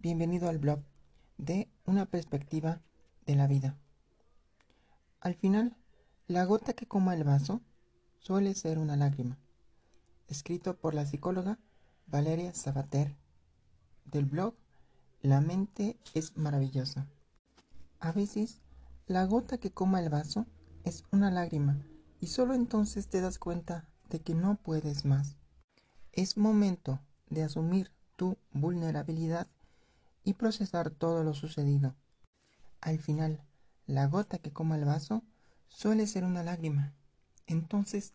Bienvenido al blog de una perspectiva de la vida. Al final, la gota que coma el vaso suele ser una lágrima. Escrito por la psicóloga Valeria Sabater del blog La mente es maravillosa. A veces, la gota que coma el vaso es una lágrima y solo entonces te das cuenta de que no puedes más. Es momento de asumir tu vulnerabilidad y procesar todo lo sucedido. Al final, la gota que coma el vaso suele ser una lágrima. Entonces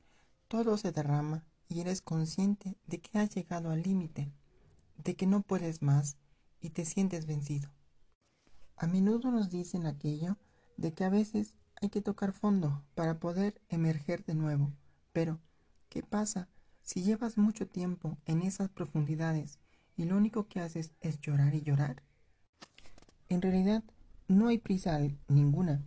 todo se derrama y eres consciente de que has llegado al límite, de que no puedes más y te sientes vencido. A menudo nos dicen aquello de que a veces hay que tocar fondo para poder emerger de nuevo. Pero, ¿qué pasa si llevas mucho tiempo en esas profundidades y lo único que haces es llorar y llorar? En realidad, no hay prisa ninguna.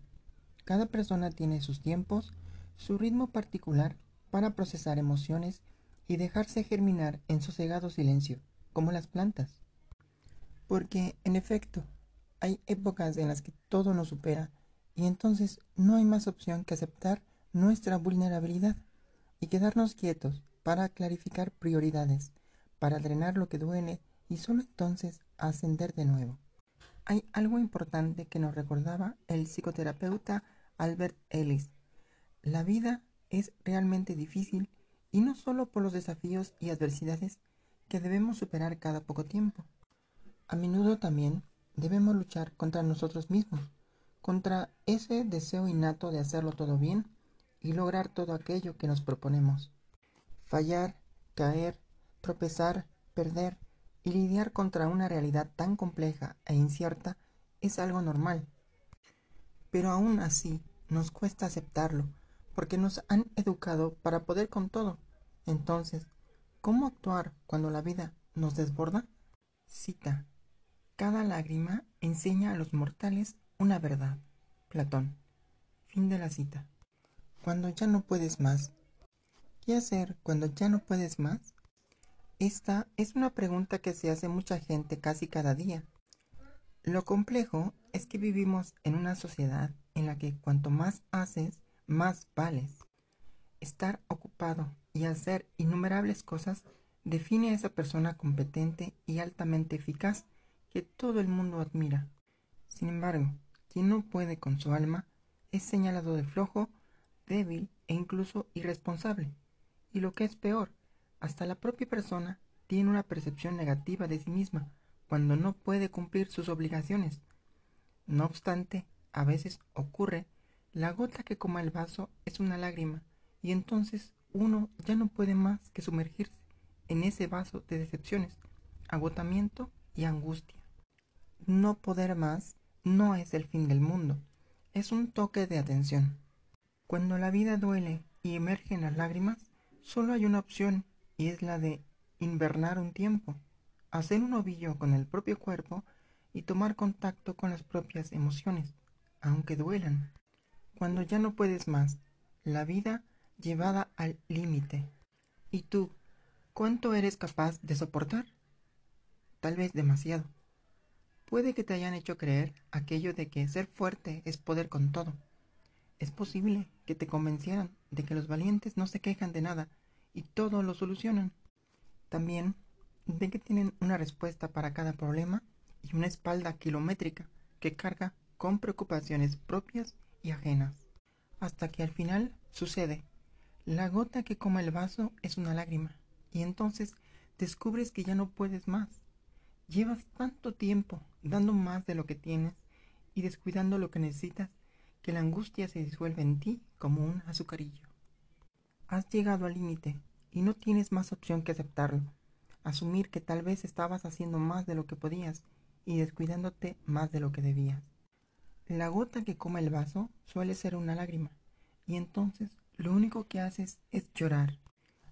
Cada persona tiene sus tiempos, su ritmo particular para procesar emociones y dejarse germinar en sosegado silencio, como las plantas. Porque, en efecto, hay épocas en las que todo nos supera y entonces no hay más opción que aceptar nuestra vulnerabilidad y quedarnos quietos para clarificar prioridades, para drenar lo que duele y solo entonces ascender de nuevo. Hay algo importante que nos recordaba el psicoterapeuta Albert Ellis. La vida es realmente difícil y no solo por los desafíos y adversidades que debemos superar cada poco tiempo. A menudo también debemos luchar contra nosotros mismos, contra ese deseo innato de hacerlo todo bien y lograr todo aquello que nos proponemos. Fallar, caer, tropezar, perder y lidiar contra una realidad tan compleja e incierta es algo normal. Pero aún así nos cuesta aceptarlo, porque nos han educado para poder con todo. Entonces, ¿cómo actuar cuando la vida nos desborda? Cita. Cada lágrima enseña a los mortales una verdad. Platón. Fin de la cita. Cuando ya no puedes más. ¿Qué hacer cuando ya no puedes más? Esta es una pregunta que se hace mucha gente casi cada día. Lo complejo es que vivimos en una sociedad en la que cuanto más haces, más vales. Estar ocupado y hacer innumerables cosas define a esa persona competente y altamente eficaz que todo el mundo admira. Sin embargo, quien no puede con su alma es señalado de flojo, débil e incluso irresponsable. Y lo que es peor, hasta la propia persona tiene una percepción negativa de sí misma cuando no puede cumplir sus obligaciones. No obstante, a veces ocurre, la gota que coma el vaso es una lágrima, y entonces uno ya no puede más que sumergirse en ese vaso de decepciones, agotamiento y angustia. No poder más no es el fin del mundo, es un toque de atención. Cuando la vida duele y emergen las lágrimas, solo hay una opción y es la de invernar un tiempo, hacer un ovillo con el propio cuerpo y tomar contacto con las propias emociones, aunque duelan. Cuando ya no puedes más, la vida llevada al límite. ¿Y tú, cuánto eres capaz de soportar? Tal vez demasiado. Puede que te hayan hecho creer aquello de que ser fuerte es poder con todo. Es posible que te convencieran de que los valientes no se quejan de nada y todo lo solucionan. También de que tienen una respuesta para cada problema y una espalda kilométrica que carga con preocupaciones propias y ajenas. Hasta que al final sucede. La gota que coma el vaso es una lágrima y entonces descubres que ya no puedes más. Llevas tanto tiempo dando más de lo que tienes y descuidando lo que necesitas que la angustia se disuelve en ti como un azucarillo. Has llegado al límite y no tienes más opción que aceptarlo. Asumir que tal vez estabas haciendo más de lo que podías y descuidándote más de lo que debías. La gota que coma el vaso suele ser una lágrima y entonces lo único que haces es llorar.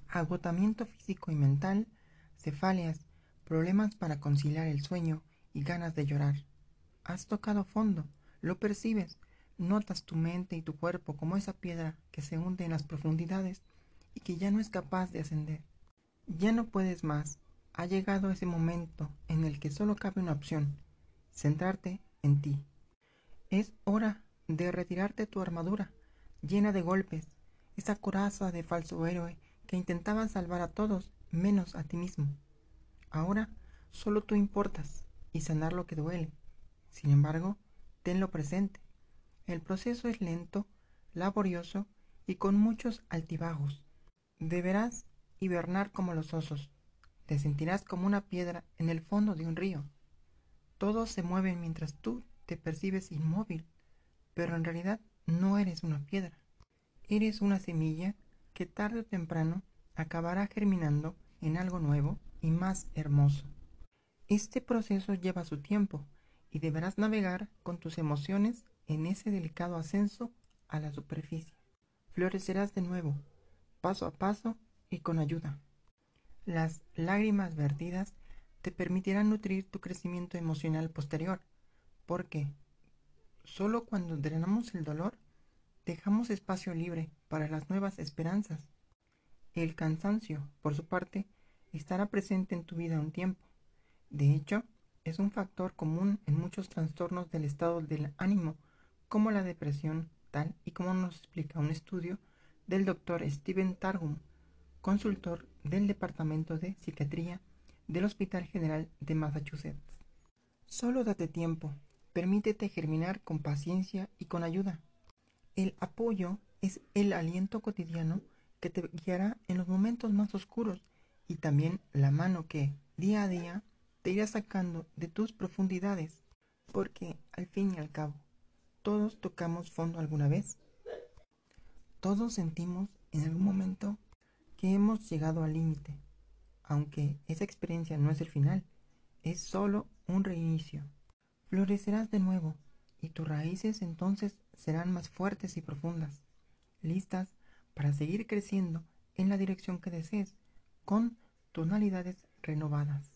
Agotamiento físico y mental, cefaleas, problemas para conciliar el sueño y ganas de llorar. Has tocado fondo, lo percibes, notas tu mente y tu cuerpo como esa piedra que se hunde en las profundidades y que ya no es capaz de ascender. Ya no puedes más, Ha llegado ese momento en el que solo cabe una opción, centrarte en ti. Es hora de retirarte tu armadura, llena de golpes, esa coraza de falso héroe que intentaba salvar a todos menos a ti mismo. Ahora solo tú importas y sanar lo que duele. Sin embargo, tenlo presente. El proceso es lento, laborioso y con muchos altibajos. Deberás hibernar como los osos. Te sentirás como una piedra en el fondo de un río. Todos se mueven mientras tú te percibes inmóvil, pero en realidad no eres una piedra. Eres una semilla que tarde o temprano acabará germinando en algo nuevo y más hermoso. Este proceso lleva su tiempo y deberás navegar con tus emociones en ese delicado ascenso a la superficie. Florecerás de nuevo, paso a paso y con ayuda. Las lágrimas vertidas te permitirán nutrir tu crecimiento emocional posterior, porque solo cuando drenamos el dolor dejamos espacio libre para las nuevas esperanzas. El cansancio, por su parte, estará presente en tu vida un tiempo. De hecho, es un factor común en muchos trastornos del estado del ánimo, como la depresión, tal y como nos explica un estudio del doctor Steven Targum, consultor del Departamento de Psiquiatría del Hospital General de Massachusetts. Solo date tiempo, permítete germinar con paciencia y con ayuda. El apoyo es el aliento cotidiano que te guiará en los momentos más oscuros y también la mano que, día a día, te irá sacando de tus profundidades, porque al fin y al cabo, todos tocamos fondo alguna vez. Todos sentimos en algún momento que hemos llegado al límite aunque esa experiencia no es el final, es solo un reinicio. Florecerás de nuevo y tus raíces entonces serán más fuertes y profundas, listas para seguir creciendo en la dirección que desees, con tonalidades renovadas.